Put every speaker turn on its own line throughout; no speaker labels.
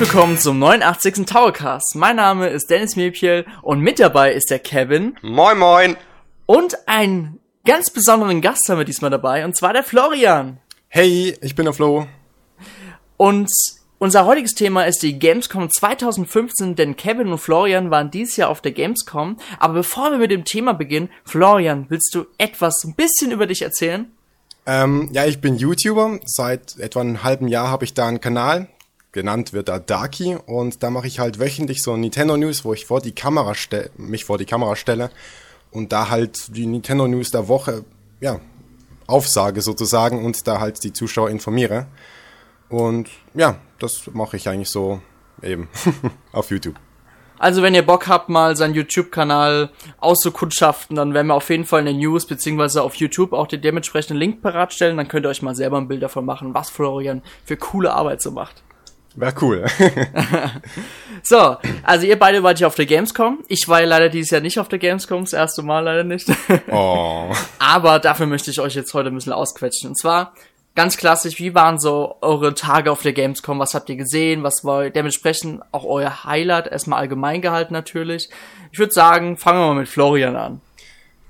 Willkommen zum 89. Towercast. Mein Name ist Dennis Mepiel und mit dabei ist der Kevin.
Moin, moin.
Und einen ganz besonderen Gast haben wir diesmal dabei, und zwar der Florian.
Hey, ich bin der Flo.
Und unser heutiges Thema ist die Gamescom 2015, denn Kevin und Florian waren dieses Jahr auf der Gamescom. Aber bevor wir mit dem Thema beginnen, Florian, willst du etwas ein bisschen über dich erzählen?
Ähm, ja, ich bin YouTuber. Seit etwa einem halben Jahr habe ich da einen Kanal. Genannt wird da Darky und da mache ich halt wöchentlich so Nintendo News, wo ich vor die Kamera mich vor die Kamera stelle und da halt die Nintendo News der Woche, ja, aufsage sozusagen und da halt die Zuschauer informiere. Und ja, das mache ich eigentlich so eben auf YouTube.
Also wenn ihr Bock habt, mal seinen YouTube-Kanal auszukundschaften, dann werden wir auf jeden Fall in den News beziehungsweise auf YouTube auch den dementsprechenden Link bereitstellen. Dann könnt ihr euch mal selber ein Bild davon machen, was Florian für coole Arbeit so macht.
Wäre cool.
so, also ihr beide wart ja auf der Gamescom. Ich war ja leider dieses Jahr nicht auf der Gamescom, das erste Mal leider nicht.
oh.
Aber dafür möchte ich euch jetzt heute ein bisschen ausquetschen. Und zwar ganz klassisch, wie waren so eure Tage auf der Gamescom? Was habt ihr gesehen? Was war dementsprechend auch euer Highlight? Erstmal allgemein gehalten natürlich. Ich würde sagen, fangen wir mal mit Florian an.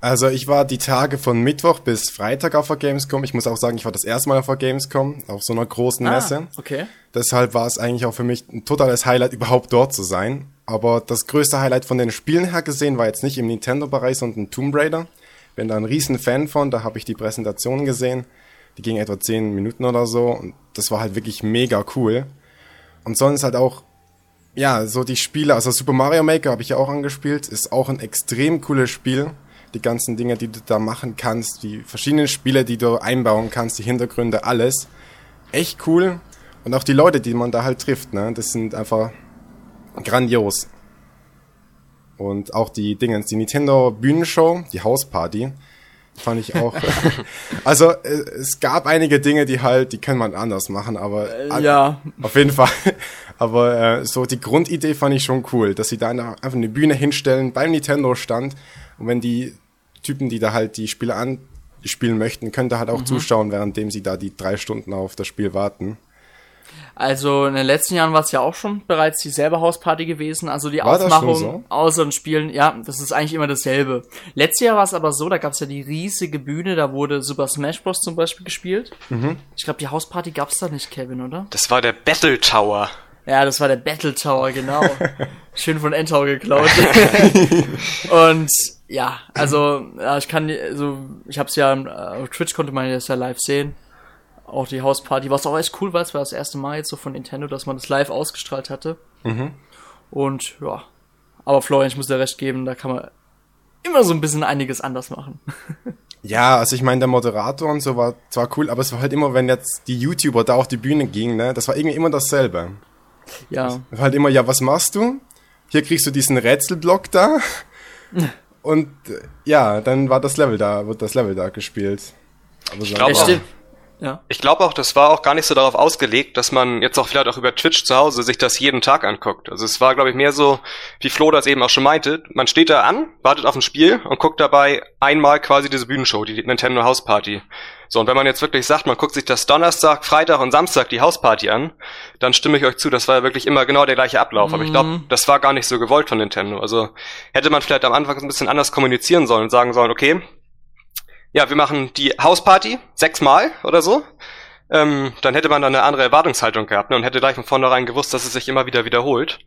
Also ich war die Tage von Mittwoch bis Freitag auf der Gamescom. Ich muss auch sagen, ich war das erste Mal auf der Gamescom, auf so einer großen ah, Messe.
Okay.
Deshalb war es eigentlich auch für mich ein totales Highlight, überhaupt dort zu sein. Aber das größte Highlight von den Spielen her gesehen war jetzt nicht im Nintendo-Bereich, sondern Tomb Raider. Bin da ein riesen Fan von, da habe ich die Präsentation gesehen. Die ging etwa 10 Minuten oder so und das war halt wirklich mega cool. Und sonst halt auch, ja, so die Spiele, also Super Mario Maker habe ich ja auch angespielt, ist auch ein extrem cooles Spiel die ganzen Dinge, die du da machen kannst, die verschiedenen Spiele, die du einbauen kannst, die Hintergründe, alles. Echt cool. Und auch die Leute, die man da halt trifft, ne, das sind einfach grandios. Und auch die Dinge, die Nintendo Bühnenshow, die Hausparty, fand ich auch. also äh, es gab einige Dinge, die halt, die kann man anders machen, aber
äh, ja,
auf jeden Fall. Aber äh, so die Grundidee fand ich schon cool, dass sie da einfach eine Bühne hinstellen beim Nintendo Stand und wenn die Typen, die da halt die Spiele anspielen möchten, können da halt auch mhm. zuschauen, währenddem sie da die drei Stunden auf das Spiel warten.
Also in den letzten Jahren war es ja auch schon bereits dieselbe Hausparty gewesen. Also die war Aufmachung so? außer den Spielen, ja, das ist eigentlich immer dasselbe. Letztes Jahr war es aber so, da gab es ja die riesige Bühne, da wurde Super Smash Bros. zum Beispiel gespielt. Mhm. Ich glaube, die Hausparty gab es da nicht, Kevin, oder?
Das war der Battle Tower.
Ja, das war der Battle Tower, genau. Schön von Endtower geklaut. und ja, also ja, ich kann, also ich habe es ja auf Twitch konnte man das ja live sehen. Auch die Hausparty, was auch echt cool war, es war das erste Mal jetzt so von Nintendo, dass man das live ausgestrahlt hatte. Mhm. Und ja, aber Florian, ich muss dir recht geben, da kann man immer so ein bisschen einiges anders machen.
Ja, also ich meine, der Moderator und so war zwar cool, aber es war halt immer, wenn jetzt die YouTuber da auf die Bühne gingen, ne, das war irgendwie immer dasselbe.
Ja.
Es war halt immer, ja, was machst du? Hier kriegst du diesen Rätselblock da. Und ja, dann war das Level da, wird das Level da gespielt.
Aber ich glaube ja. ich glaube auch, das war auch gar nicht so darauf ausgelegt, dass man jetzt auch vielleicht auch über Twitch zu Hause sich das jeden Tag anguckt. Also es war, glaube ich, mehr so, wie Flo das eben auch schon meinte, man steht da an, wartet auf ein Spiel und guckt dabei einmal quasi diese Bühnenshow, die Nintendo House Party. So, und wenn man jetzt wirklich sagt, man guckt sich das Donnerstag, Freitag und Samstag die Hausparty an, dann stimme ich euch zu, das war ja wirklich immer genau der gleiche Ablauf. Mhm. Aber ich glaube, mhm. das war gar nicht so gewollt von Nintendo. Also hätte man vielleicht am Anfang ein bisschen anders kommunizieren sollen und sagen sollen, okay, ja, wir machen die Hausparty sechsmal oder so. Ähm, dann hätte man dann eine andere Erwartungshaltung gehabt ne, und hätte gleich von vornherein gewusst, dass es sich immer wieder wiederholt.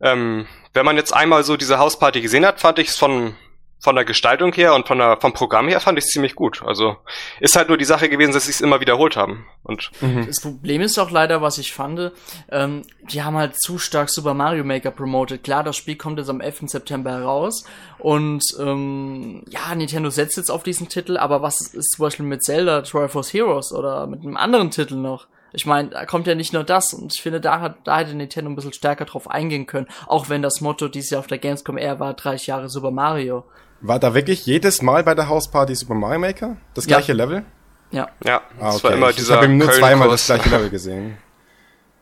Ähm, wenn man jetzt einmal so diese Hausparty gesehen hat, fand ich es von von der Gestaltung her und von der, vom Programm her fand ich es ziemlich gut. Also ist halt nur die Sache gewesen, dass sie es immer wiederholt haben. Und
mhm. das Problem ist auch leider, was ich fand, ähm, die haben halt zu stark Super Mario Maker promoted. Klar, das Spiel kommt jetzt am 11. September heraus und ähm, ja, Nintendo setzt jetzt auf diesen Titel, aber was ist zum Beispiel mit Zelda Triforce Heroes oder mit einem anderen Titel noch? Ich meine, da kommt ja nicht nur das und ich finde, da hat, da hätte Nintendo ein bisschen stärker drauf eingehen können, auch wenn das Motto dieses Jahr auf der Gamescom eher war, 30 Jahre Super Mario.
War da wirklich jedes Mal bei der Hausparty Super Mario Maker? Das gleiche ja. Level?
Ja.
Ja,
ah, okay. das war immer ich, dieser Ich habe nur zweimal das gleiche Level gesehen.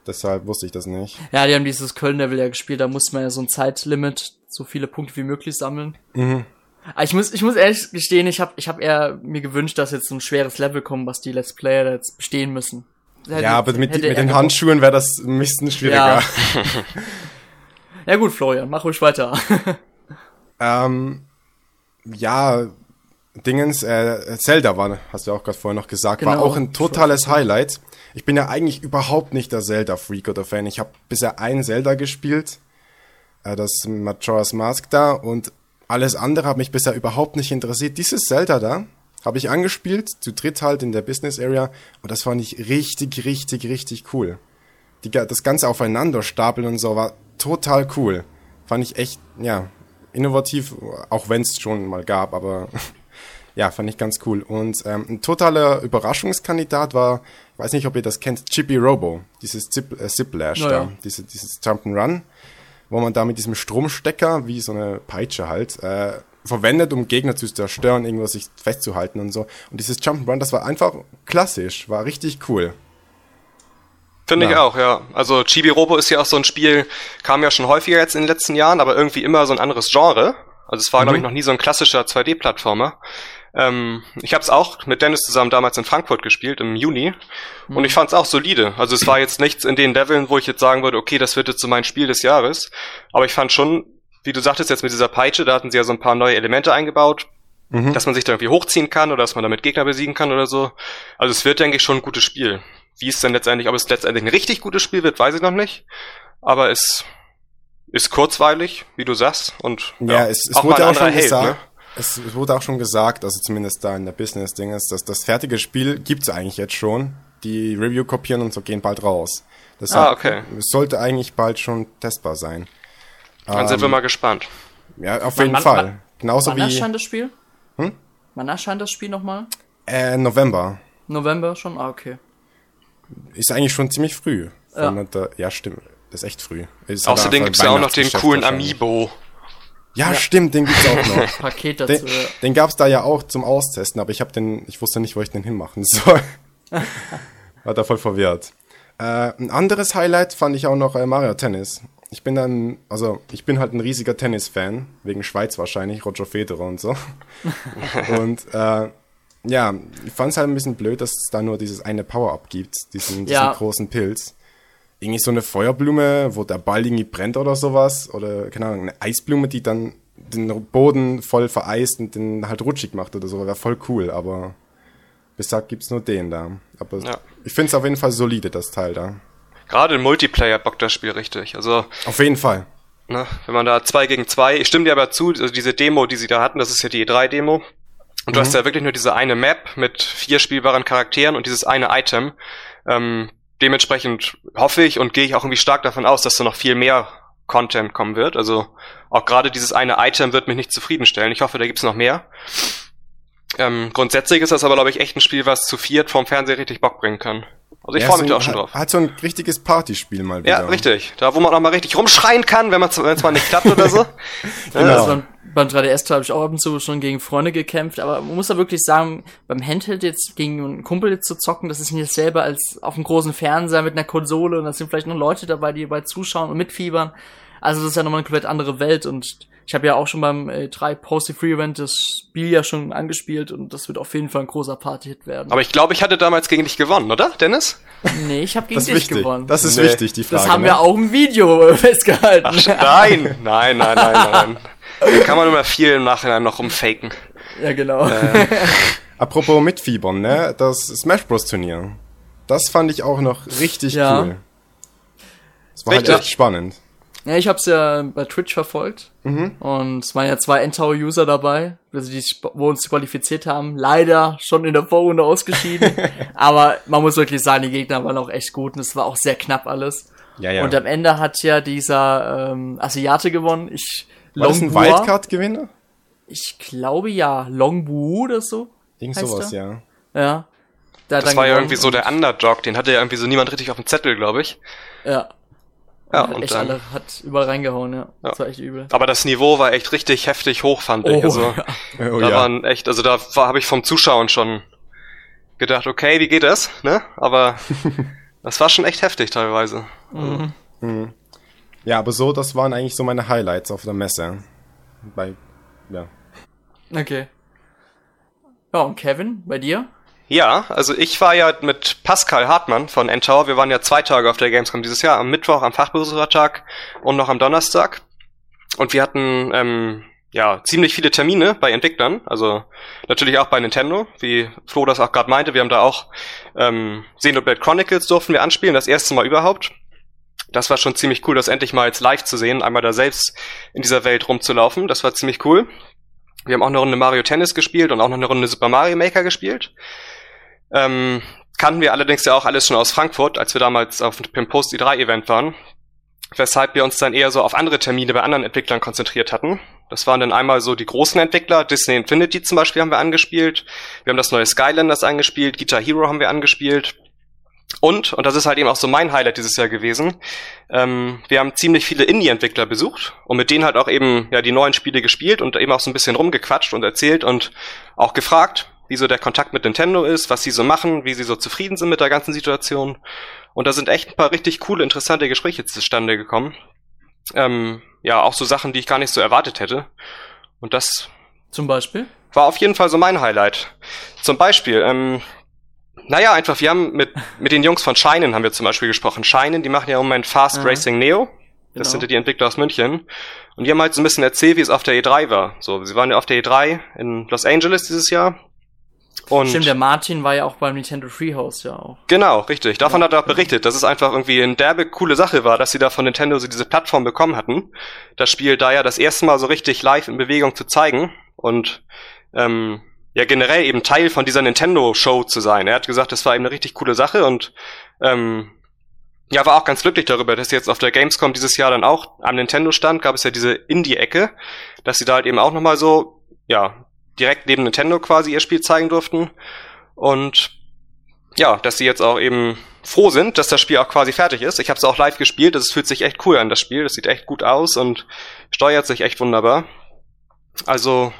Deshalb wusste ich das nicht.
Ja, die haben dieses Köln-Level ja gespielt, da musste man ja so ein Zeitlimit, so viele Punkte wie möglich sammeln. Mhm. Aber ich muss, ich muss ehrlich gestehen, ich habe ich hab eher mir gewünscht, dass jetzt so ein schweres Level kommt, was die Let's Player jetzt bestehen müssen.
Hätte, ja, aber mit, mit den Handschuhen wäre das ein bisschen schwieriger.
Ja. ja gut, Florian, mach ruhig weiter.
ähm, ja, Dingens, äh, Zelda war, hast du auch gerade vorher noch gesagt, genau. war auch ein totales Highlight. Ich bin ja eigentlich überhaupt nicht der Zelda-Freak oder Fan. Ich habe bisher ein Zelda gespielt, äh, das Majora's Mask da, und alles andere hat mich bisher überhaupt nicht interessiert. Dieses Zelda da habe ich angespielt, zu dritt halt in der Business Area, und das fand ich richtig, richtig, richtig cool. Die, das ganze aufeinander stapeln und so war total cool. Fand ich echt, ja, innovativ, auch wenn es schon mal gab, aber ja, fand ich ganz cool. Und ähm, ein totaler Überraschungskandidat war, ich weiß nicht, ob ihr das kennt, Chippy Robo, dieses Zip, äh, Ziplash oh, da, diese, dieses Jump'n'Run, wo man da mit diesem Stromstecker, wie so eine Peitsche halt, äh, verwendet, um Gegner zu zerstören, irgendwas sich festzuhalten und so. Und dieses Jump'n'Run, das war einfach klassisch, war richtig cool.
Finde ja. ich auch, ja. Also Chibi Robo ist ja auch so ein Spiel, kam ja schon häufiger jetzt in den letzten Jahren, aber irgendwie immer so ein anderes Genre. Also es war, mhm. glaube ich, noch nie so ein klassischer 2D-Plattformer. Ähm, ich habe es auch mit Dennis zusammen damals in Frankfurt gespielt, im Juni. Mhm. Und ich fand es auch solide. Also es war jetzt nichts in den Leveln, wo ich jetzt sagen würde, okay, das wird jetzt so mein Spiel des Jahres. Aber ich fand schon, wie du sagtest jetzt mit dieser Peitsche, da hatten sie ja so ein paar neue Elemente eingebaut. Mhm. Dass man sich da irgendwie hochziehen kann oder dass man damit Gegner besiegen kann oder so. Also es wird, denke ich, schon ein gutes Spiel. Wie es denn letztendlich, ob es letztendlich ein richtig gutes Spiel wird, weiß ich noch nicht. Aber es ist kurzweilig, wie du sagst. Und
ja, ja es, es auch wurde auch schon Held, gesagt. Ne? Es, es, wurde auch schon gesagt, also zumindest da in der Business-Ding ist, dass das fertige Spiel gibt's eigentlich jetzt schon. Die Review kopieren und so gehen bald raus. Deshalb ah, okay. Es sollte eigentlich bald schon testbar sein.
Dann ähm, sind wir ähm, mal gespannt.
Ja, auf jeden man, Fall. Man, Genauso
wann
wie.
Wann erscheint das Spiel? Hm? Wann erscheint das Spiel nochmal?
Äh, November.
November schon? Ah, okay.
Ist eigentlich schon ziemlich früh. Ja, ja stimmt. Das ist echt früh. Ist
Außerdem gibt's ja auch noch den coolen Amiibo.
Ja, ja, stimmt, den gibt's auch noch.
Paket dazu.
Den, ja. den gab's da ja auch zum Austesten, aber ich habe den, ich wusste nicht, wo ich den hinmachen soll. War da voll verwirrt. Äh, ein anderes Highlight fand ich auch noch äh, Mario Tennis. Ich bin dann, also ich bin halt ein riesiger Tennis-Fan, wegen Schweiz wahrscheinlich, Roger Federer und so. und äh, ja, ich fand es halt ein bisschen blöd, dass es da nur dieses eine Power-Up gibt, diesen, diesen ja. großen Pilz irgendwie so eine Feuerblume, wo der Ball irgendwie brennt oder sowas. Oder, keine Ahnung, eine Eisblume, die dann den Boden voll vereist und den halt rutschig macht oder so. Wäre voll cool, aber bisher gibt's nur den da. Aber ja. ich finde es auf jeden Fall solide, das Teil da.
Gerade im Multiplayer bockt das Spiel richtig. Also.
Auf jeden Fall.
Ne, wenn man da zwei gegen zwei, ich stimme dir aber zu, also diese Demo, die sie da hatten, das ist ja die E3-Demo. Und du mhm. hast ja wirklich nur diese eine Map mit vier spielbaren Charakteren und dieses eine Item. Ähm, dementsprechend hoffe ich und gehe ich auch irgendwie stark davon aus, dass da noch viel mehr Content kommen wird. Also auch gerade dieses eine Item wird mich nicht zufriedenstellen. Ich hoffe, da gibt's noch mehr. Ähm, grundsätzlich ist das aber, glaube ich, echt ein Spiel, was zu viert vom Fernseher richtig Bock bringen kann. Also ich ja, freue mich so auch schon drauf.
Hat so ein richtiges Partyspiel mal wieder.
Ja, richtig. Da, wo man auch mal richtig rumschreien kann, wenn es mal nicht klappt oder so.
genau. Ja, also beim 3DS habe ich auch ab und zu schon gegen Freunde gekämpft, aber man muss da wirklich sagen, beim Handheld jetzt gegen einen Kumpel zu zocken, das ist nicht dasselbe als auf einem großen Fernseher mit einer Konsole und da sind vielleicht noch Leute dabei, die dabei zuschauen und mitfiebern. Also das ist ja nochmal eine komplett andere Welt und ich habe ja auch schon beim äh, 3 Posty Free Event das Spiel ja schon angespielt und das wird auf jeden Fall ein großer Party-Hit werden.
Aber ich glaube, ich hatte damals gegen dich gewonnen, oder, Dennis?
Nee, ich habe gegen dich
wichtig.
gewonnen.
Das ist nee. wichtig, die Frage.
Das haben ne? wir auch im Video festgehalten. Ach,
nein, nein, nein, nein, nein. Da kann man immer viel im Nachhinein noch rumfaken.
Ja, genau. Ähm,
apropos mitfiebern, ne? Das Smash Bros. Turnier. Das fand ich auch noch richtig ja. cool. Das war richtig. halt echt spannend.
Ja, ich hab's ja bei Twitch verfolgt. Mhm. Und es waren ja zwei Endtower-User dabei, also die wo uns qualifiziert haben. Leider schon in der Vorrunde ausgeschieden. Aber man muss wirklich sagen, die Gegner waren auch echt gut und es war auch sehr knapp alles. Ja, ja. Und am Ende hat ja dieser ähm, Asiate gewonnen. Ich
war das ein Wildcard-Gewinner?
Ich glaube ja. Longbu oder so.
Irgend sowas,
er. ja. Ja.
das war ja irgendwie so der Underdog, den hatte ja irgendwie so niemand richtig auf dem Zettel, glaube ich.
Ja. Ja, und echt dann, alle hat überall reingehauen, ja. ja. Das war echt übel.
Aber das Niveau war echt richtig heftig hoch, fand ich. Oh, also, ja. oh, da ja. waren echt, also da war, habe ich vom Zuschauen schon gedacht, okay, wie geht das? Ne? Aber das war schon echt heftig teilweise. Mhm.
Mhm. Ja, aber so, das waren eigentlich so meine Highlights auf der Messe. Bei, ja.
Okay. Ja, und Kevin, bei dir?
Ja, also ich war ja mit Pascal Hartmann von N-Tower, wir waren ja zwei Tage auf der Gamescom dieses Jahr, am Mittwoch, am Fachbesuchertag und noch am Donnerstag. Und wir hatten ähm, ja ziemlich viele Termine bei Entwicklern, also natürlich auch bei Nintendo, wie Flo das auch gerade meinte. Wir haben da auch ähm, Xenoblade Chronicles durften wir anspielen, das erste Mal überhaupt. Das war schon ziemlich cool, das endlich mal jetzt live zu sehen, einmal da selbst in dieser Welt rumzulaufen. Das war ziemlich cool. Wir haben auch eine Runde Mario Tennis gespielt und auch noch eine Runde Super Mario Maker gespielt. Ähm, kannten wir allerdings ja auch alles schon aus Frankfurt, als wir damals auf dem Post i3 Event waren. Weshalb wir uns dann eher so auf andere Termine bei anderen Entwicklern konzentriert hatten. Das waren dann einmal so die großen Entwickler, Disney Infinity zum Beispiel haben wir angespielt. Wir haben das neue Skylanders angespielt, Guitar Hero haben wir angespielt. Und, und das ist halt eben auch so mein Highlight dieses Jahr gewesen, ähm, wir haben ziemlich viele Indie-Entwickler besucht und mit denen halt auch eben ja die neuen Spiele gespielt und eben auch so ein bisschen rumgequatscht und erzählt und auch gefragt, wie so der Kontakt mit Nintendo ist, was sie so machen, wie sie so zufrieden sind mit der ganzen Situation. Und da sind echt ein paar richtig coole, interessante Gespräche zustande gekommen. Ähm, ja, auch so Sachen, die ich gar nicht so erwartet hätte. Und das
zum Beispiel
war auf jeden Fall so mein Highlight. Zum Beispiel, ähm, naja, einfach, wir haben mit, mit den Jungs von Shinen haben wir zum Beispiel gesprochen. Shinen, die machen ja im Moment Fast Aha. Racing Neo. Das genau. sind ja die Entwickler aus München. Und die haben halt so ein bisschen erzählt, wie es auf der E3 war. So, sie waren ja auf der E3 in Los Angeles dieses Jahr.
Und Stimmt, der Martin war ja auch beim Nintendo Treehouse ja auch.
Genau, richtig. Davon ja, hat er auch berichtet, dass es einfach irgendwie eine derbe coole Sache war, dass sie da von Nintendo so diese Plattform bekommen hatten. Das Spiel da ja das erste Mal so richtig live in Bewegung zu zeigen. Und ähm, ja generell eben Teil von dieser Nintendo-Show zu sein. Er hat gesagt, das war eben eine richtig coole Sache und ähm, ja, war auch ganz glücklich darüber, dass jetzt auf der Gamescom dieses Jahr dann auch am Nintendo stand, gab es ja diese Indie-Ecke, dass sie da halt eben auch nochmal so, ja, direkt neben Nintendo quasi ihr Spiel zeigen durften. Und ja, dass sie jetzt auch eben froh sind, dass das Spiel auch quasi fertig ist. Ich habe es auch live gespielt, es fühlt sich echt cool an, das Spiel. Das sieht echt gut aus und steuert sich echt wunderbar. Also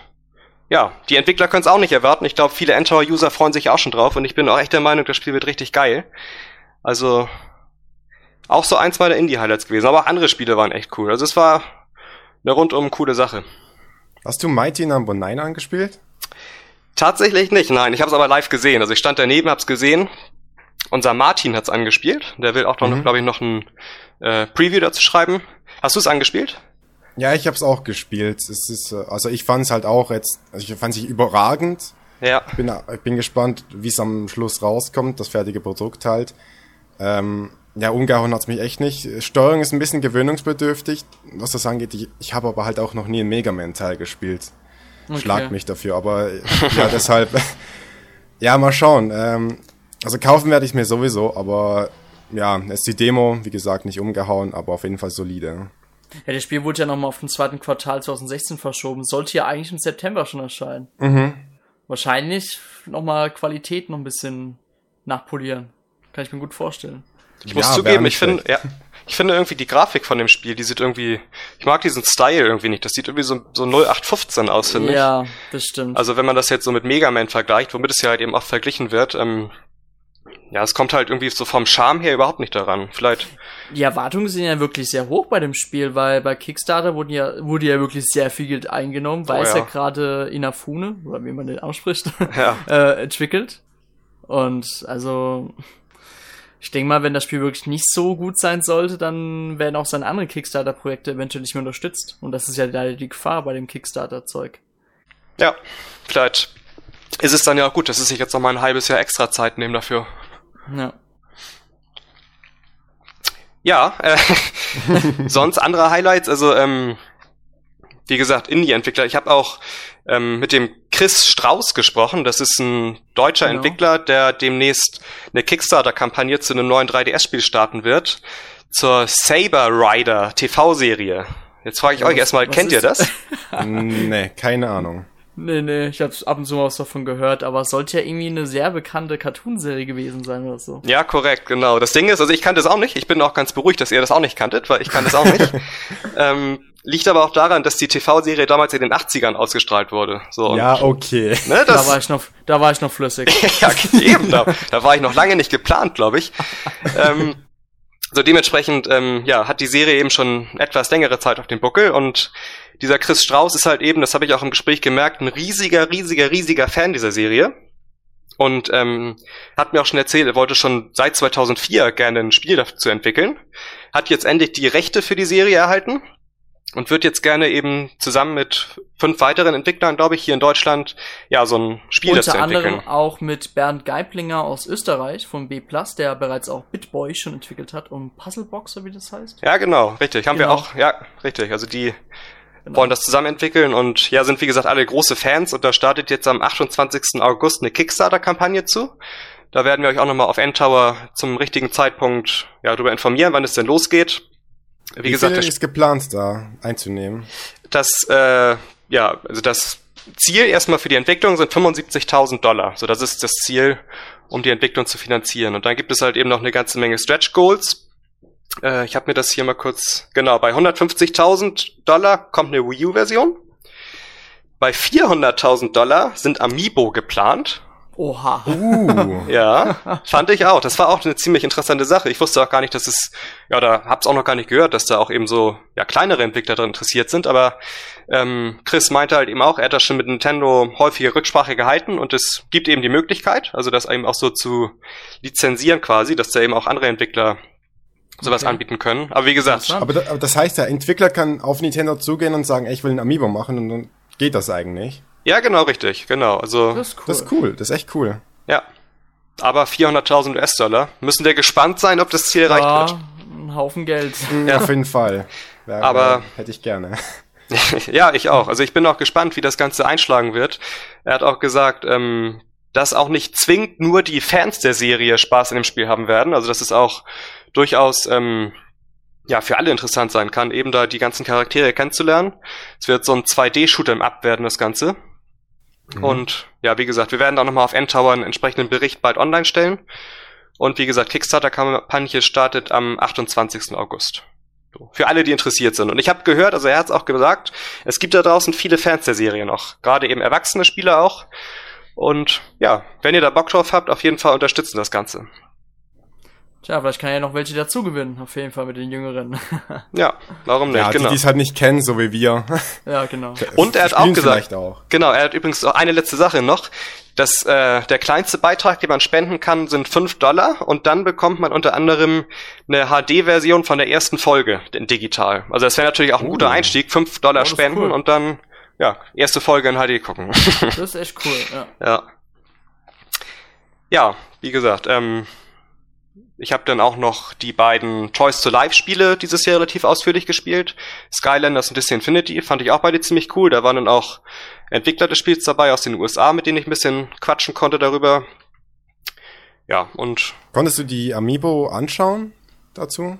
ja, die Entwickler können es auch nicht erwarten. Ich glaube, viele Endtower-User freuen sich auch schon drauf und ich bin auch echt der Meinung, das Spiel wird richtig geil. Also auch so eins meiner Indie-Highlights gewesen, aber auch andere Spiele waren echt cool. Also es war eine rundum coole Sache.
Hast du Mighty Number 9 angespielt?
Tatsächlich nicht, nein. Ich habe es aber live gesehen. Also ich stand daneben, hab's gesehen. Unser Martin hat's angespielt. Der will auch noch, mhm. glaube ich, noch ein äh, Preview dazu schreiben. Hast du es angespielt?
Ja, ich habe es auch gespielt. Es ist, äh, also ich fand es halt auch jetzt, also ich fand es überragend. Ja. Ich bin, ich bin gespannt, wie es am Schluss rauskommt, das fertige Produkt halt. Ähm, ja, umgehauen hat's mich echt nicht. Steuerung ist ein bisschen gewöhnungsbedürftig, was das angeht. Ich, ich habe aber halt auch noch nie ein Mega Man-Teil gespielt. Okay. Schlag mich dafür, aber ja, deshalb. ja, mal schauen. Ähm, also kaufen werde ich mir sowieso, aber ja, ist die Demo, wie gesagt, nicht umgehauen, aber auf jeden Fall solide.
Ja, das Spiel wurde ja nochmal auf den zweiten Quartal 2016 verschoben. Sollte ja eigentlich im September schon erscheinen. Mhm. Wahrscheinlich nochmal Qualität noch ein bisschen nachpolieren. Kann ich mir gut vorstellen.
Ich muss ja, zugeben, ich finde, ja, ich finde irgendwie die Grafik von dem Spiel, die sieht irgendwie, ich mag diesen Style irgendwie nicht. Das sieht irgendwie so, so 0815 aus, finde ich.
Ja, das stimmt.
Also wenn man das jetzt so mit Mega Man vergleicht, womit es ja halt eben auch verglichen wird, ähm, ja, es kommt halt irgendwie so vom Charme her überhaupt nicht daran. Vielleicht.
Die Erwartungen sind ja wirklich sehr hoch bei dem Spiel, weil bei Kickstarter wurden ja, wurde ja wirklich sehr viel Geld eingenommen, weil oh, es ja, ja gerade Inafune, oder wie man den ausspricht, ja. äh, entwickelt. Und also, ich denke mal, wenn das Spiel wirklich nicht so gut sein sollte, dann werden auch seine anderen Kickstarter-Projekte eventuell nicht mehr unterstützt. Und das ist ja leider die Gefahr bei dem Kickstarter-Zeug.
Ja, vielleicht ist es dann ja auch gut, dass es sich jetzt noch mal ein halbes Jahr extra Zeit nehmen dafür. Ja. Ja, äh, sonst andere Highlights, also ähm, wie gesagt, Indie-Entwickler. Ich habe auch ähm, mit dem Chris Strauß gesprochen. Das ist ein deutscher genau. Entwickler, der demnächst eine Kickstarter-Kampagne zu einem neuen 3DS-Spiel starten wird. Zur Saber Rider TV-Serie. Jetzt frage ich ja, euch erstmal, kennt ihr das?
nee, keine Ahnung.
Nee, nee, ich habe ab und zu mal was davon gehört, aber es sollte ja irgendwie eine sehr bekannte Cartoonserie gewesen sein oder so.
Ja, korrekt, genau. Das Ding ist, also ich kannte es auch nicht. Ich bin auch ganz beruhigt, dass ihr das auch nicht kanntet, weil ich kann das auch nicht. ähm, liegt aber auch daran, dass die TV-Serie damals in den 80ern ausgestrahlt wurde. So,
ja, okay.
Ne, das, da war ich noch, da war ich noch flüssig.
ja, eben, da, da war ich noch lange nicht geplant, glaube ich. ähm, so dementsprechend, ähm, ja, hat die Serie eben schon etwas längere Zeit auf dem Buckel und dieser Chris Strauss ist halt eben, das habe ich auch im Gespräch gemerkt, ein riesiger, riesiger, riesiger Fan dieser Serie. und ähm, hat mir auch schon erzählt, er wollte schon seit 2004 gerne ein Spiel dazu entwickeln. Hat jetzt endlich die Rechte für die Serie erhalten und wird jetzt gerne eben zusammen mit fünf weiteren Entwicklern, glaube ich, hier in Deutschland, ja, so ein Spiel
Unter
dazu entwickeln.
anderem auch mit Bernd Geiblinger aus Österreich von B+, der bereits auch Bitboy schon entwickelt hat und Puzzleboxer, wie das heißt.
Ja, genau, richtig. Haben
Genau.
wir auch, ja, richtig. Also die
Genau.
wollen das zusammen entwickeln und ja, sind wie gesagt alle große Fans und da startet jetzt am 28. August eine Kickstarter-Kampagne zu. Da werden wir euch auch nochmal auf Endtower zum richtigen Zeitpunkt ja, darüber informieren, wann es denn losgeht. Wie,
Wie,
gesagt,
viel ist geplant, da einzunehmen?
das, äh, ja, also das Ziel erstmal für die Entwicklung sind 75.000 Dollar. So, das ist das Ziel, um die Entwicklung zu finanzieren. Und dann gibt es halt eben noch eine ganze Menge Stretch Goals. Äh, ich habe mir das hier mal kurz, genau, bei 150.000 Dollar kommt eine Wii U-Version. Bei 400.000 Dollar sind Amiibo geplant.
Oha.
Uh,
Ja, fand ich auch. Das war auch eine ziemlich interessante Sache. Ich wusste auch gar nicht, dass es, ja, da hab's auch noch gar nicht gehört, dass da auch eben so, ja, kleinere Entwickler dran interessiert sind. Aber ähm, Chris meinte halt eben auch, er hat das schon mit Nintendo häufige Rücksprache gehalten und es gibt eben die Möglichkeit, also das eben auch so zu lizenzieren quasi, dass da eben auch andere Entwickler sowas
Okay.
anbieten können. Aber wie gesagt,
aber, da, aber das heißt, der Entwickler kann auf Nintendo zugehen und sagen, ey, ich will ein Amiibo machen und dann geht das eigentlich.
ja, genau, richtig, genau. Also,
Das ist cool.
Das ist cool, das ist echt cool.
ja. Aber 400.000 US-Dollar. Müssen wir gespannt sein, ob das Ziel erreicht wird.
ja, ein Haufen Geld.
Ja.
Auf jeden Fall. Wär,
Aber-
hätte ich gerne.
ja, ich auch. Also ich bin auch gespannt, wie das Ganze einschlagen wird. Er hat auch gesagt, ähm, dass auch nicht zwingend nur die Fans der Serie Spaß in dem Spiel haben werden. Also dass es auch durchaus ähm, ja für alle interessant sein kann, eben da die ganzen Charaktere kennenzulernen. Es wird so ein 2D-Shooter im Up werden, das Ganze.
Mhm.
Und ja, wie gesagt, wir werden auch nochmal auf Endtower einen entsprechenden Bericht bald online stellen. Und wie gesagt, Kickstarter-Kampagne startet am 28. August. Für alle, die interessiert sind. Und ich habe gehört, also er hat es auch gesagt, es gibt da draußen viele Fans der Serie noch. Gerade eben erwachsene Spieler auch. Und ja, wenn ihr da Bock drauf habt, auf jeden Fall unterstützen das Ganze.
Tja, vielleicht kann ja noch welche dazu gewinnen, auf jeden Fall mit den Jüngeren.
Ja, warum nicht?
ja, die,
genau.
die es halt nicht kennen, so wie wir.
ja, genau.
Und er hat auch gesagt,
vielleicht auch.
genau, er hat übrigens auch eine letzte Sache noch. dass äh, der kleinste Beitrag, den man spenden kann, sind 5 Dollar und dann bekommt man unter anderem eine HD-Version von der ersten Folge in digital. Also das wäre natürlich auch ein
Oh.
guter Einstieg, 5 Dollar
Oh,
spenden
cool.
und dann ja, erste Folge in HD gucken.
Das ist echt cool, ja.
Ja. Ja, wie gesagt, ähm, ich habe dann auch noch die beiden Toys to Life Spiele dieses Jahr relativ ausführlich gespielt. Skylanders und Disney Infinity fand ich auch beide ziemlich cool. Da waren dann auch Entwickler des Spiels dabei aus den USA, mit denen ich ein bisschen quatschen konnte darüber. Ja, und
Konntest du die Amiibo anschauen dazu?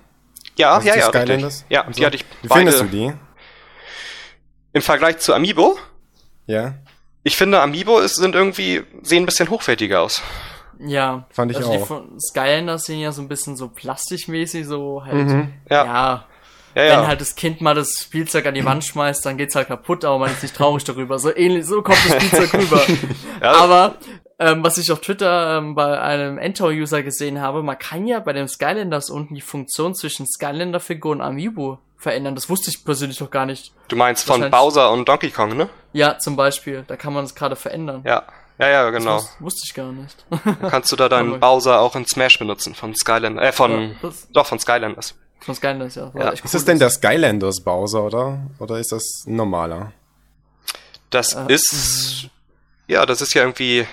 ja,
Also
ja, ja,
Skylanders.
Ja,
und
die
so?
hatte ich
Wie findest du
beide
die?
im Vergleich zu Amiibo.
Ja,
Ich finde, Amiibo ist, sind irgendwie, sehen ein bisschen hochwertiger aus.
Ja.
Fand ich
also Die
auch.
von Skylanders sind ja so ein bisschen so plastikmäßig, so halt.
Mhm.
Ja,
Ja.
ja,
Wenn
ja.
halt das Kind mal das Spielzeug an die Wand schmeißt, dann geht's halt kaputt, aber man ist nicht traurig darüber. So ähnlich, so kommt das Spielzeug rüber.
Ja.
Aber ähm, was ich auf Twitter ähm, bei einem Endtower-User gesehen habe, man kann ja bei den Skylanders unten die Funktion zwischen Skylander-Figur und Amiibo verändern. Das wusste ich persönlich noch gar nicht.
Du meinst von Bowser und Donkey Kong, ne?
Ja, zum Beispiel. Da kann man das gerade verändern.
Ja, ja, ja, genau.
Das wus- wusste ich gar nicht.
Dann kannst du da deinen
Aber-
Bowser auch in Smash benutzen von Skylanders, äh, von,
Ja,
doch, von Skylanders.
Von Skylanders, ja.
Ja.
echt
Ist
cool.
das denn der Skylanders Bowser, oder? Oder ist das ein normaler?
Das
Äh,
ist, ja, das ist ja irgendwie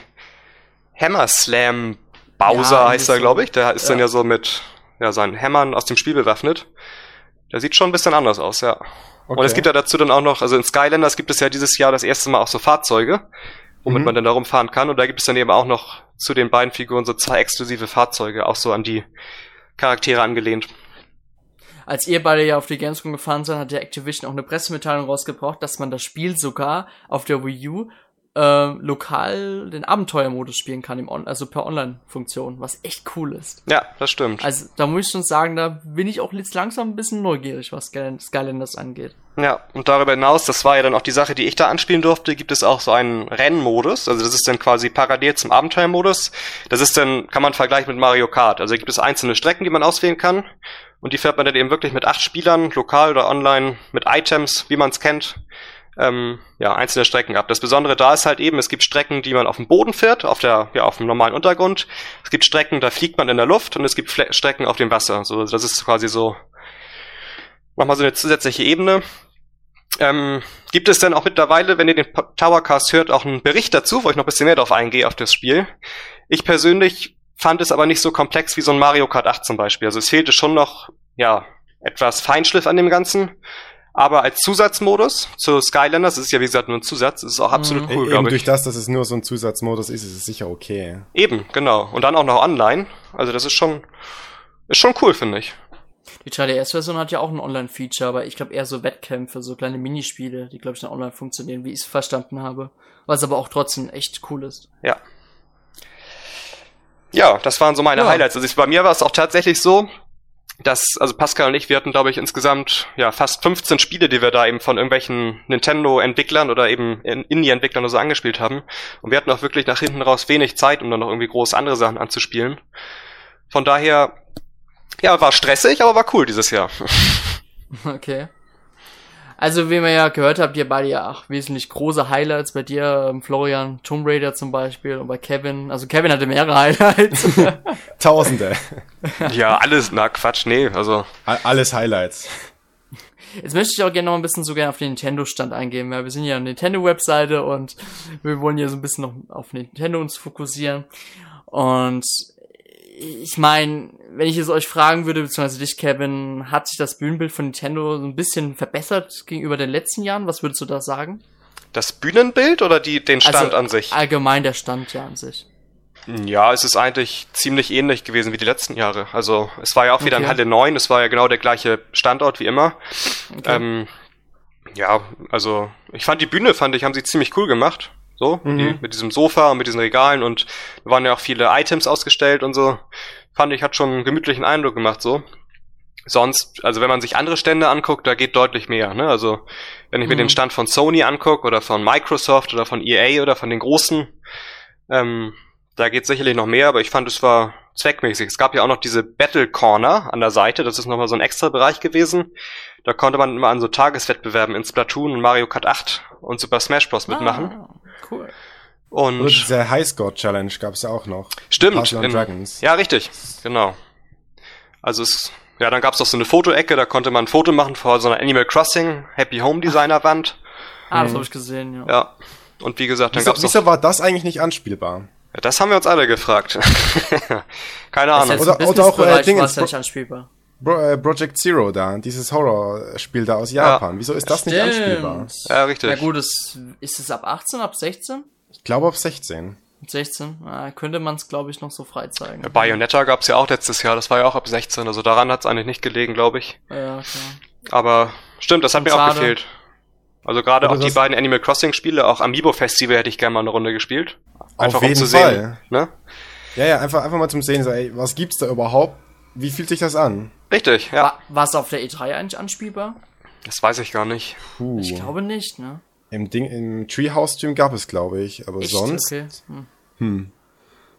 Hammer Slam Bowser
Ja,
heißt er, glaube ich. Der ist dann
Ja.
ja so mit, ja, seinen Hämmern aus dem Spiel bewaffnet. Der sieht schon ein bisschen anders aus, ja. Und es gibt ja dazu dann auch noch, also in Skylanders gibt es ja dieses Jahr das erste Mal auch so Fahrzeuge, womit
Mhm.
man dann da rumfahren kann. Und da gibt es dann eben auch noch zu den beiden Figuren so zwei exklusive Fahrzeuge, auch so an die Charaktere angelehnt.
Als ihr beide ja auf die Gamescom gefahren seid, hat ja Activision auch eine Pressemitteilung rausgebracht, dass man das Spiel sogar auf der Wii U äh, lokal den Abenteuermodus spielen kann, im On also per Online-Funktion, was echt cool ist.
Ja, das stimmt.
Also da muss ich schon sagen, da bin ich auch jetzt langsam ein bisschen neugierig, was Skyland- Skylanders angeht.
Ja, und darüber hinaus, das war ja dann auch die Sache, die ich da anspielen durfte, gibt es auch so einen Rennmodus. Also das ist dann quasi parallel zum Abenteuermodus. Das ist dann, kann man vergleichen mit Mario Kart. Also gibt es einzelne Strecken, die man auswählen kann. Und die fährt man dann eben wirklich mit acht Spielern, lokal oder online, mit Items, wie man es kennt, ähm, ja, einzelne Strecken ab. Das Besondere da ist halt eben, es gibt Strecken, die man auf dem Boden fährt, auf der, ja, auf dem normalen Untergrund. Es gibt Strecken, da fliegt man in der Luft und es gibt Fle Strecken auf dem Wasser. So, das ist quasi so, nochmal so eine zusätzliche Ebene. Ähm, gibt es denn auch mittlerweile, wenn ihr den Towercast hört, auch einen Bericht dazu, wo ich noch ein bisschen mehr drauf eingehe auf das Spiel? Ich persönlich fand es aber nicht so komplex wie so ein Mario Kart 8 zum Beispiel. Also es fehlte schon noch, ja, etwas Feinschliff an dem Ganzen. Aber als Zusatzmodus zu Skylanders, das ist ja wie gesagt nur ein Zusatz, ist auch absolut mhm. cool,
glaube ich. Durch das, dass es nur so ein Zusatzmodus ist, ist es sicher okay.
Eben, genau. Und dann auch noch online. Also das ist schon, ist schon cool, finde ich.
Die 3DS-Version hat ja auch ein Online-Feature, aber ich glaube eher so Wettkämpfe, so kleine Minispiele, die glaube ich dann online funktionieren, wie ich es verstanden habe. Was aber auch trotzdem echt cool ist.
Ja. Ja, das waren so meine ja. Highlights. Also ich, bei mir war es auch tatsächlich so, dass, also Pascal und ich, wir hatten, glaube ich, insgesamt ja fast 15 Spiele, die wir da eben von irgendwelchen Nintendo-Entwicklern oder eben Indie-Entwicklern oder so angespielt haben. Und wir hatten auch wirklich nach hinten raus wenig Zeit, um dann noch irgendwie groß andere Sachen anzuspielen. Von daher, ja, war stressig, aber war cool dieses Jahr.
Okay. Also, wie wir ja gehört habt, ihr beide ja auch wesentlich große Highlights. Bei dir, ähm, Florian, Tomb Raider zum Beispiel und bei Kevin. Also, Kevin hatte mehrere Highlights.
Tausende.
ja, alles, na Quatsch, nee, also.
Alles Highlights.
Jetzt möchte ich auch gerne noch ein bisschen so gerne auf den Nintendo-Stand eingehen, weil wir sind ja eine Nintendo-Webseite und wir wollen ja so ein bisschen noch auf Nintendo uns fokussieren. Und ich meine, wenn ich es euch fragen würde, beziehungsweise dich, Kevin, hat sich das Bühnenbild von Nintendo so ein bisschen verbessert gegenüber den letzten Jahren? Was würdest du da sagen?
Das Bühnenbild oder die, den Stand also, an sich?
Allgemein der Stand ja an sich.
Ja, es ist eigentlich ziemlich ähnlich gewesen wie die letzten Jahre. Also es war ja auch wieder okay. in Halle 9, es war ja genau der gleiche Standort wie immer. Okay. Ähm, ja, also ich fand die Bühne, fand ich, haben sie ziemlich cool gemacht. So, mhm. die, mit diesem Sofa und mit diesen Regalen und da waren ja auch viele Items ausgestellt und so. Fand ich, hat schon einen gemütlichen Eindruck gemacht, so. Sonst, also wenn man sich andere Stände anguckt, da geht deutlich mehr, ne? Also, wenn ich mhm. mir den mhm. Stand von Sony angucke oder von Microsoft oder von EA oder von den großen, ähm, da geht sicherlich noch mehr, aber ich fand, es war zweckmäßig. Es gab ja auch noch diese Battle Corner an der Seite, das ist nochmal so ein extra Bereich gewesen. Da konnte man immer an so Tageswettbewerben in Splatoon und Mario Kart 8 und Super Smash Bros. mitmachen. Ah. Cool.
Und Oder diese Highscore Challenge gab es ja auch noch.
Stimmt. In, Dragons. Ja, richtig. Genau. Also es, ja, dann gab es auch so eine Fotoecke, da konnte man ein Foto machen vor so einer Animal Crossing Happy Home Designer Wand.
Ah, das habe ich gesehen, ja.
Ja. Und wie gesagt, dann
wieso,
gab's
Wieso war das eigentlich nicht anspielbar?
Ja, das haben wir uns alle gefragt. Keine Ahnung.
Oder, oder auch äh, Dinge. Ja nicht anspielbar.
Äh, Project Zero da, dieses Horrorspiel da aus Japan. Ja. Wieso ist das Stimmt. nicht anspielbar?
Ja, richtig.
Na gut, ist, ist es ab 18, ab 16?
Ich glaube ab 16.
16? Ah, könnte man es, glaube ich, noch so frei zeigen. Ja,
Bayonetta gab es ja auch letztes Jahr, das war ja auch ab 16, also daran hat es eigentlich nicht gelegen, glaube ich. Ja, klar. Aber stimmt, das hat Und mir schade. auch gefehlt. Also gerade auch die beiden Animal Crossing Spiele, auch Amiibo Festival hätte ich gerne mal eine Runde gespielt.
Einfach Auf jeden um zu Fall. sehen. Ne? Ja, ja, einfach, einfach mal zum Sehen, so, ey, was gibt's da überhaupt? Wie fühlt sich das an?
Richtig, ja.
War es auf der E3 eigentlich anspielbar?
Das weiß ich gar nicht.
Puh. Ich glaube nicht, ne?
Im Ding, im Treehouse-Stream gab es, glaube ich, aber Echt? sonst.
Okay. Hm. hm.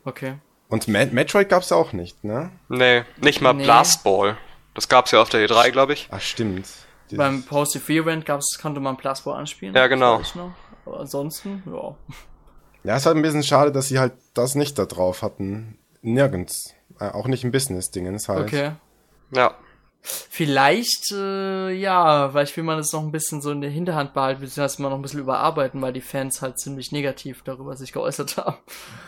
Okay.
Und Met Metroid gab es auch nicht, ne?
Nee, nicht mal nee. Blast Ball. Das gab es ja auf der E3, glaube ich.
Ach, stimmt.
Dieses Beim Post-Event gab's, konnte man Blast Ball anspielen.
Ja, genau.
Aber ansonsten, ja.
Ja, ist halt ein bisschen schade, dass sie halt das nicht da drauf hatten. Nirgends. Äh, auch nicht im Business-Dingens halt.
Okay.
Ja.
Vielleicht, äh, ja, vielleicht will man es noch ein bisschen so in der Hinterhand behalten, beziehungsweise mal noch ein bisschen überarbeiten, weil die Fans halt ziemlich negativ darüber sich geäußert haben.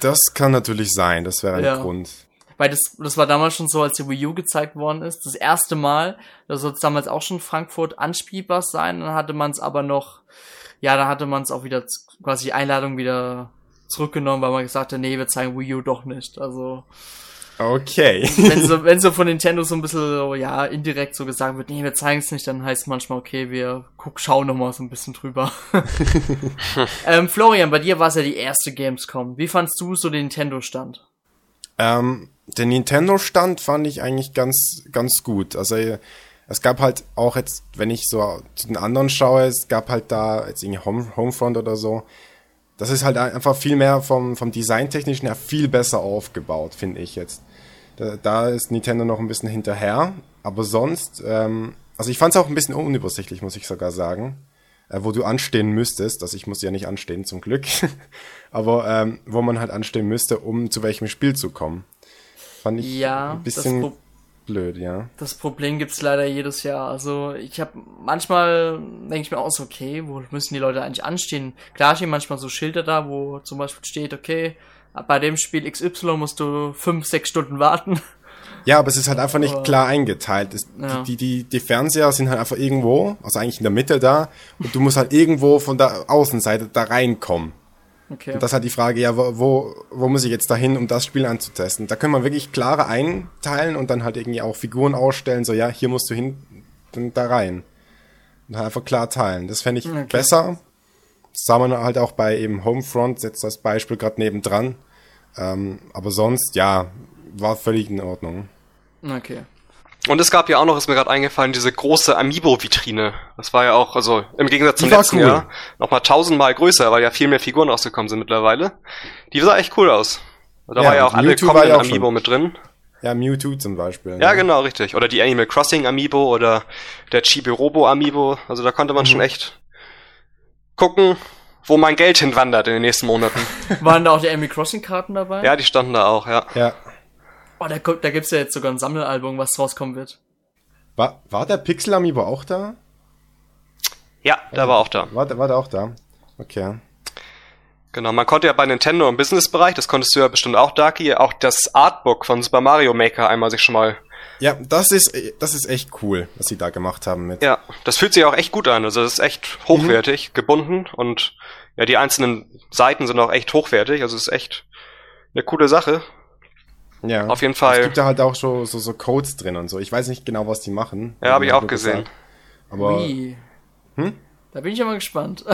Das kann natürlich sein, das wäre ein ja. Grund.
Weil das, das war damals schon so, als die Wii U gezeigt worden ist. Das erste Mal, da soll es damals auch schon Frankfurt anspielbar sein, dann hatte man es aber noch, ja, da hatte man es auch wieder quasi die Einladung wieder zurückgenommen, weil man gesagt hat, nee, wir zeigen Wii U doch nicht. Also
Okay.
wenn so, wenn so von Nintendo so ein bisschen so, ja, indirekt so gesagt wird, nee, wir zeigen es nicht, dann heißt es manchmal, okay, wir guck, schauen noch mal so ein bisschen drüber. ähm, Florian, bei dir war es ja die erste Gamescom. Wie fandst du so den Nintendo-Stand?
Ähm, der Nintendo-Stand fand ich eigentlich ganz, ganz gut. Also, es gab halt auch jetzt, wenn ich so zu den anderen schaue, es gab halt da jetzt irgendwie Home, Homefront oder so. Das ist halt einfach viel mehr vom, vom Designtechnischen her viel besser aufgebaut, finde ich jetzt. Da, da, ist Nintendo noch ein bisschen hinterher, aber sonst, ähm, also ich fand es auch ein bisschen unübersichtlich, muss ich sogar sagen. äh, wo du anstehen müsstest. Also ich musste ja nicht anstehen, zum Glück. Aber ähm, wo man halt anstehen müsste, um zu welchem Spiel zu kommen.
Fand ich ja, ein bisschen
blöd, ja.
Das Problem gibt's leider jedes Jahr. Also ich habe manchmal denke ich mir auch so, okay, wo müssen die Leute eigentlich anstehen? Klar stehen manchmal so Schilder da, wo zum Beispiel steht, okay, bei dem Spiel XY musst du fünf, sechs Stunden warten.
Ja, aber es ist halt einfach nicht klar eingeteilt. Es, ja. die, die, die Fernseher sind halt einfach irgendwo, also eigentlich in der Mitte da, und du musst halt irgendwo von der Außenseite da reinkommen. Okay. Und das ist halt die Frage, ja, wo, wo, wo muss ich jetzt dahin, um das Spiel anzutesten? Da können wir wirklich klarer einteilen und dann halt irgendwie auch Figuren ausstellen, so ja, hier musst du hin, dann da rein. Und halt einfach klar teilen. Das fände ich okay. besser. Das sah man halt auch bei eben Homefront, jetzt das Beispiel gerade nebendran. Ähm, aber sonst, ja, war völlig in Ordnung.
Okay.
Und es gab ja auch noch, ist mir gerade eingefallen, diese große Amiibo-Vitrine. Das war ja auch, also im Gegensatz zum letzten cool. Jahr, nochmal tausendmal größer, weil ja viel mehr Figuren rausgekommen sind mittlerweile. Die sah echt cool aus. Da ja, war ja auch alle kommenden Amiibo mit drin.
Ja, Mewtwo zum Beispiel.
Ja, ne? genau, richtig. Oder die Animal Crossing Amiibo oder der Chibi Robo Amiibo. Also da konnte man mhm. schon echt gucken, wo mein Geld hinwandert in den nächsten Monaten.
Waren da auch die Animal Crossing Karten dabei?
Ja, die standen da auch, ja.
Ja.
Oh, da, da gibt's ja jetzt sogar ein Sammelalbum, was rauskommen wird.
War, war der Pixel Amiibo auch da?
Ja, der war auch da.
War, war der auch da? Okay.
Genau, man konnte ja bei Nintendo im Business-Bereich, das konntest du ja bestimmt auch, Darky, auch das Artbook von Super Mario Maker einmal sich schon mal.
Ja, das ist, das ist echt cool, was sie da gemacht haben mit.
Ja, das fühlt sich auch echt gut an. Also das ist echt hochwertig, mhm. gebunden und ja, die einzelnen Seiten sind auch echt hochwertig. Also es ist echt eine coole Sache.
Ja.
Auf jeden Fall.
Es gibt da halt auch so, so, so Codes drin und so. Ich weiß nicht genau, was die machen.
Ja, habe ich auch gesehen. Gesagt.
Aber.
Wie? Hm? Da bin ich ja mal gespannt.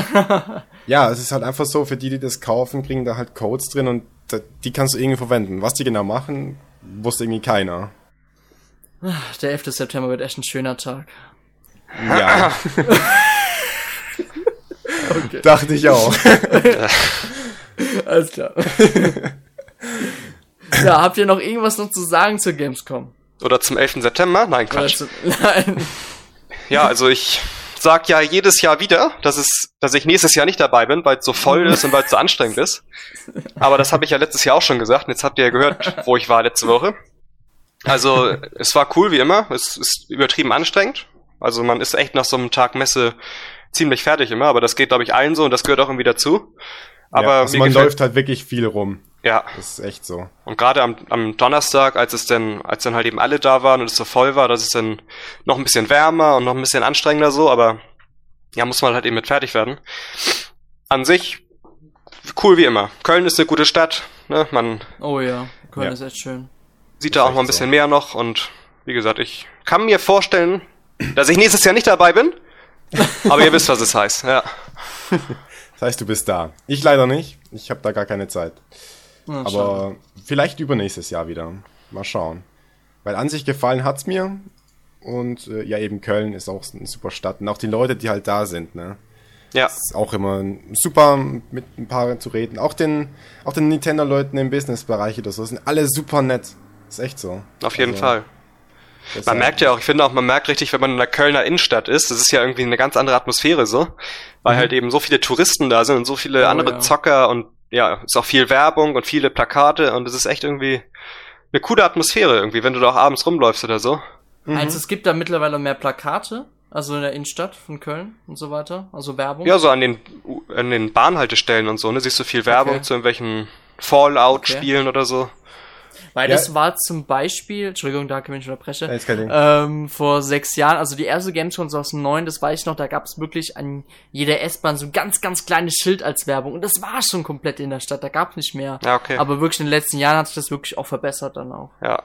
ja, es ist halt einfach so, für die, die das kaufen, kriegen da halt Codes drin und die kannst du irgendwie verwenden. Was die genau machen, wusste irgendwie keiner.
Der 11. September wird echt ein schöner Tag.
Ja. okay. Dachte ich auch.
Alles klar. Ja, habt ihr noch irgendwas noch zu sagen zur Gamescom?
Oder zum 11. September? Nein, Quatsch.
Zu, nein.
Ja, also ich sag ja jedes Jahr wieder, dass es, dass ich nächstes Jahr nicht dabei bin, weil es so voll ist und weil es so anstrengend ist. Aber das habe ich ja letztes Jahr auch schon gesagt. Und jetzt habt ihr ja gehört, wo ich war letzte Woche. Also es war cool wie immer. Es ist übertrieben anstrengend. Also man ist echt nach so einem Tag Messe ziemlich fertig immer, aber das geht glaube ich allen so und das gehört auch irgendwie dazu. Aber
ja, also man läuft halt wirklich viel rum.
Ja.
Das ist echt so.
Und gerade am, am Donnerstag, als es dann, als dann halt eben alle da waren und es so voll war, dass es dann noch ein bisschen wärmer und noch ein bisschen anstrengender so, aber ja, muss man halt eben mit fertig werden. An sich cool wie immer. Köln ist eine gute Stadt, ne? Man.
Oh ja, Köln ja. ist echt schön.
Sieht da auch mal ein bisschen so. mehr noch und wie gesagt, ich kann mir vorstellen, dass ich nächstes Jahr nicht dabei bin. aber ihr wisst, was es heißt, ja.
Das heißt, du bist da. Ich leider nicht. Ich habe da gar keine Zeit. Na, Aber schade. vielleicht übernächstes Jahr wieder. Mal schauen. Weil an sich gefallen hat's mir. Und äh, ja, eben Köln ist auch eine super Stadt. Und auch die Leute, die halt da sind, ne?
Ja.
Ist auch immer super, mit ein paar zu reden. Auch den, auch den Nintendo-Leuten im Business-Bereich oder so sind alle super nett. Ist echt so.
Auf jeden also, Fall. Man merkt ja auch, ich finde auch, man merkt richtig, wenn man in der Kölner Innenstadt ist, das ist ja irgendwie eine ganz andere Atmosphäre so, weil mhm. halt eben so viele Touristen da sind und so viele oh, andere ja. Zocker und ja, ist auch viel Werbung und viele Plakate und es ist echt irgendwie eine coole Atmosphäre irgendwie, wenn du da auch abends rumläufst oder so.
Mhm. Also es gibt da mittlerweile mehr Plakate, also in der Innenstadt von Köln und so weiter, also Werbung.
Ja, so an den an den Bahnhaltestellen und so, ne, siehst du viel Werbung okay. zu irgendwelchen Fallout-Spielen okay. oder so.
Weil ja. das war zum Beispiel, Entschuldigung, da kann ich unterbrechen, ähm, vor sechs Jahren, also die erste Gamescom 2009, das weiß ich noch, da gab es wirklich an jeder S-Bahn so ein ganz, ganz kleines Schild als Werbung und das war schon komplett in der Stadt, da gab es nicht mehr.
Ja, okay.
Aber wirklich in den letzten Jahren hat sich das wirklich auch verbessert dann auch.
Ja.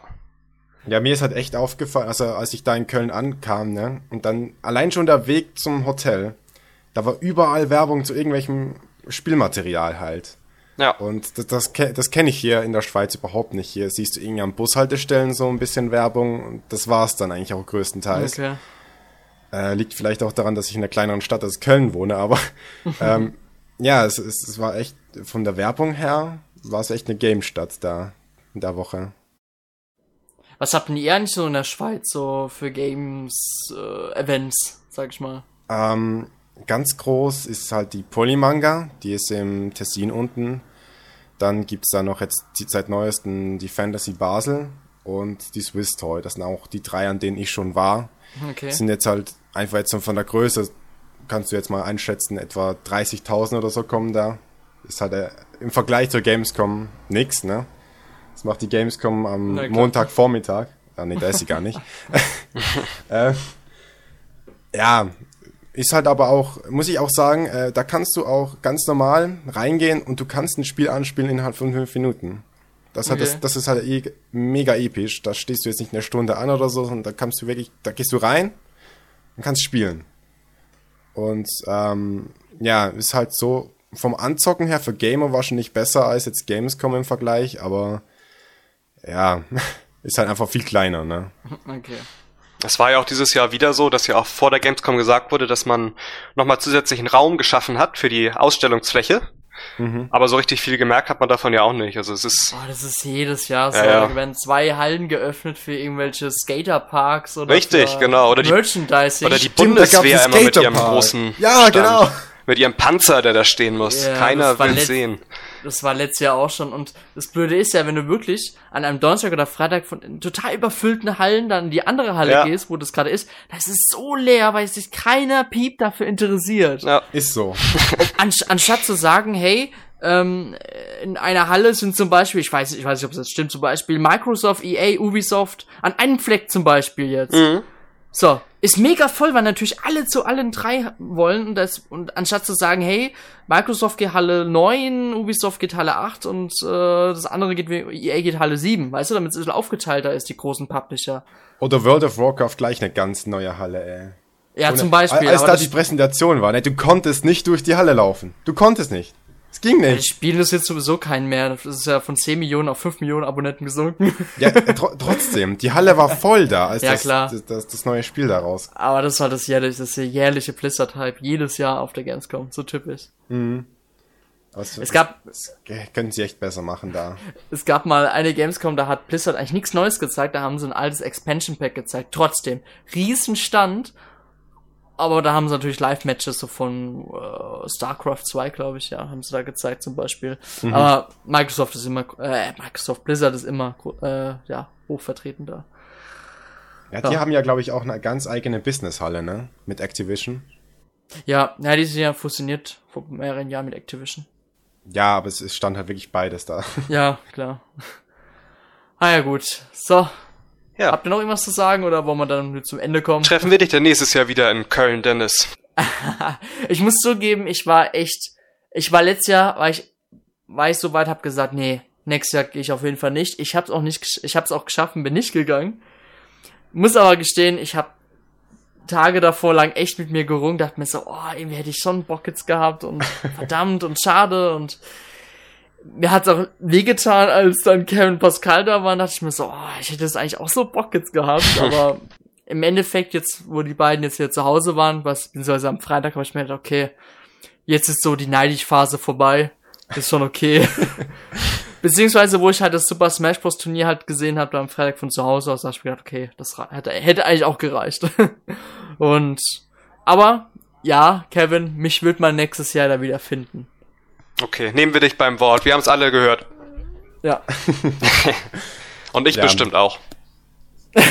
Ja, mir ist halt echt aufgefallen, also als ich da in Köln ankam, ne, und dann allein schon der Weg zum Hotel, da war überall Werbung zu irgendwelchem Spielmaterial halt.
Ja.
Und das, das, das kenne ich hier in der Schweiz überhaupt nicht. Hier siehst du irgendwie an Bushaltestellen so ein bisschen Werbung und das war's dann eigentlich auch größtenteils. Okay. Äh, liegt vielleicht auch daran, dass ich in einer kleineren Stadt als Köln wohne, aber ähm, ja, es, es, es war echt von der Werbung her war es echt eine Game-Stadt da in der Woche.
Was habt ihr eigentlich so in der Schweiz so für Games, äh, Events, sag ich mal?
Ähm, ganz groß ist halt die Polymanga, die ist im Tessin unten. Dann gibt's da noch jetzt seit neuestem die Fantasy Basel und die Swiss Toy. Das sind auch die drei, an denen ich schon war. Okay. Das sind jetzt halt einfach jetzt von der Größe, kannst du jetzt mal einschätzen, etwa 30.000 oder so kommen da. Ist halt äh, im Vergleich zur Gamescom nix, ne? Das macht die Gamescom am Montagvormittag. Ah, nee, da ist sie gar nicht. äh, ja, ist halt aber auch, muss ich auch sagen, äh, da kannst du auch ganz normal reingehen und du kannst ein Spiel anspielen innerhalb von fünf Minuten. Das, hat okay. das, das ist halt e mega episch. Da stehst du jetzt nicht eine Stunde an oder so, sondern da kannst du wirklich, da gehst du rein und kannst spielen. Und ähm, ja, ist halt so, vom Anzocken her für Gamer wahrscheinlich besser als jetzt Gamescom im Vergleich, aber ja, ist halt einfach viel kleiner, ne?
Okay. Es war ja auch dieses Jahr wieder so, dass ja auch vor der Gamescom gesagt wurde, dass man nochmal zusätzlichen Raum geschaffen hat für die Ausstellungsfläche. Mhm. Aber so richtig viel gemerkt hat man davon ja auch nicht. Also es ist.
Oh, das ist jedes Jahr so. Ja,
ja.
Da werden zwei Hallen geöffnet für irgendwelche Skaterparks oder
Richtig, genau. Oder
Merchandising.
Die, oder die Bundeswehr immer mit ihrem großen.
Ja, Stand. genau.
Mit ihrem Panzer, der da stehen muss. Ja, Keiner will sehen.
Das war letztes Jahr auch schon. Und das Blöde ist ja, wenn du wirklich an einem Donnerstag oder Freitag von total überfüllten Hallen dann in die andere Halle ja. gehst, wo das gerade ist, das ist so leer, weil sich keiner Piep dafür interessiert.
Ja, ist so.
Anst anstatt zu sagen, hey, ähm, in einer Halle sind zum Beispiel, ich weiß, ich weiß nicht, ob das stimmt, zum Beispiel Microsoft, EA, Ubisoft, an einem Fleck zum Beispiel jetzt. Mhm. So, ist mega voll, weil natürlich alle zu allen drei wollen und das und anstatt zu sagen, hey, Microsoft geht Halle 9, Ubisoft geht Halle 8 und äh, das andere geht EA geht Halle 7, weißt du, damit es ein bisschen aufgeteilter ist, die großen Publisher.
Oder World of Warcraft gleich eine ganz neue Halle, ey.
Ja, so zum Beispiel.
Als da die Präsentation war, ne, du konntest nicht durch die Halle laufen. Du konntest nicht. Es ging nicht.
Das Spiel ist jetzt sowieso kein mehr. Das ist ja von 10 Millionen auf 5 Millionen Abonnenten gesunken.
Ja, tr trotzdem. Die Halle war voll da, als
ja,
das,
klar.
Das, das, das, neue Spiel daraus.
Aber das war das jährliche, das jährliche Blizzard-Hype. Jedes Jahr auf der Gamescom. So typisch. Mhm.
Was, es gab. Das können sie echt besser machen da.
Es gab mal eine Gamescom, da hat Blizzard eigentlich nichts Neues gezeigt. Da haben sie ein altes Expansion Pack gezeigt. Trotzdem. Riesenstand aber da haben sie natürlich Live-Matches so von äh, StarCraft 2, glaube ich, ja, haben sie da gezeigt zum Beispiel. Mhm. Aber Microsoft ist immer, äh, Microsoft Blizzard ist immer, äh, ja, hochvertreten da.
Ja, die ja. haben ja, glaube ich, auch eine ganz eigene Businesshalle, ne? Mit Activision.
Ja, ja, die sind ja fusioniert vor mehreren Jahren mit Activision.
Ja, aber es stand halt wirklich beides da.
Ja, klar. Ah ja, gut. So, ja. Habt ihr noch irgendwas zu sagen oder wollen wir dann zum Ende kommen?
Treffen wir dich dann nächstes Jahr wieder in Köln, Dennis.
ich muss zugeben, ich war echt, ich war letztes Jahr, war ich, war ich so weit, hab gesagt, nee, nächstes Jahr gehe ich auf jeden Fall nicht. Ich hab's auch nicht, ich hab's auch geschafft und bin nicht gegangen. Muss aber gestehen, ich hab Tage davor lang echt mit mir gerungen, dachte mir so, oh, irgendwie hätte ich schon Bock jetzt gehabt und verdammt und schade und mir hat's auch wehgetan, als dann Kevin Pascal da war, dachte ich mir so, oh, ich hätte das eigentlich auch so Bock jetzt gehabt, aber im Endeffekt jetzt, wo die beiden jetzt wieder zu Hause waren, was, beziehungsweise am Freitag habe ich mir gedacht, okay, jetzt ist so die Neidig-Phase vorbei, ist schon okay. beziehungsweise, wo ich halt das Super Smash Bros. Turnier halt gesehen habe, am Freitag von zu Hause aus, da habe ich mir gedacht, okay, das hätte, hätte eigentlich auch gereicht. Und, aber, ja, Kevin, mich wird man nächstes Jahr da wieder finden.
Okay, nehmen wir dich beim Wort. Wir haben es alle gehört.
Ja.
Und ich ja. bestimmt auch.
ja.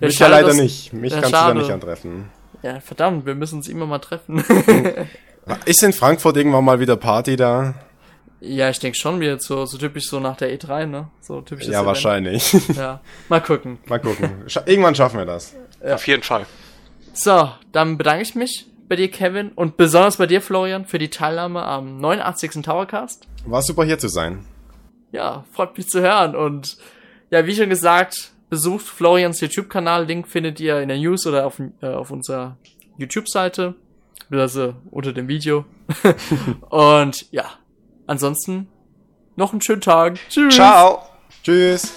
Mich ja leider nicht. Mich kannst schade. du da nicht antreffen.
Ja, verdammt, wir müssen uns immer mal treffen.
Ist in Frankfurt irgendwann mal wieder Party da?
Ja, ich denke schon wieder so, so typisch so nach der E3, ne? So typisch.
Ja, Event. wahrscheinlich.
Ja, mal gucken.
Mal gucken. Scha irgendwann schaffen wir das.
Ja. Auf jeden Fall.
So, dann bedanke ich mich bei dir, Kevin, und besonders bei dir, Florian, für die Teilnahme am 89. Towercast.
War super hier zu sein.
Ja, freut mich zu hören. Und ja, wie schon gesagt, besucht Florians YouTube-Kanal. Link findet ihr in der News oder auf, äh, auf unserer YouTube-Seite. Also unter dem Video. und ja, ansonsten noch einen schönen Tag.
Tschüss. Ciao.
Tschüss.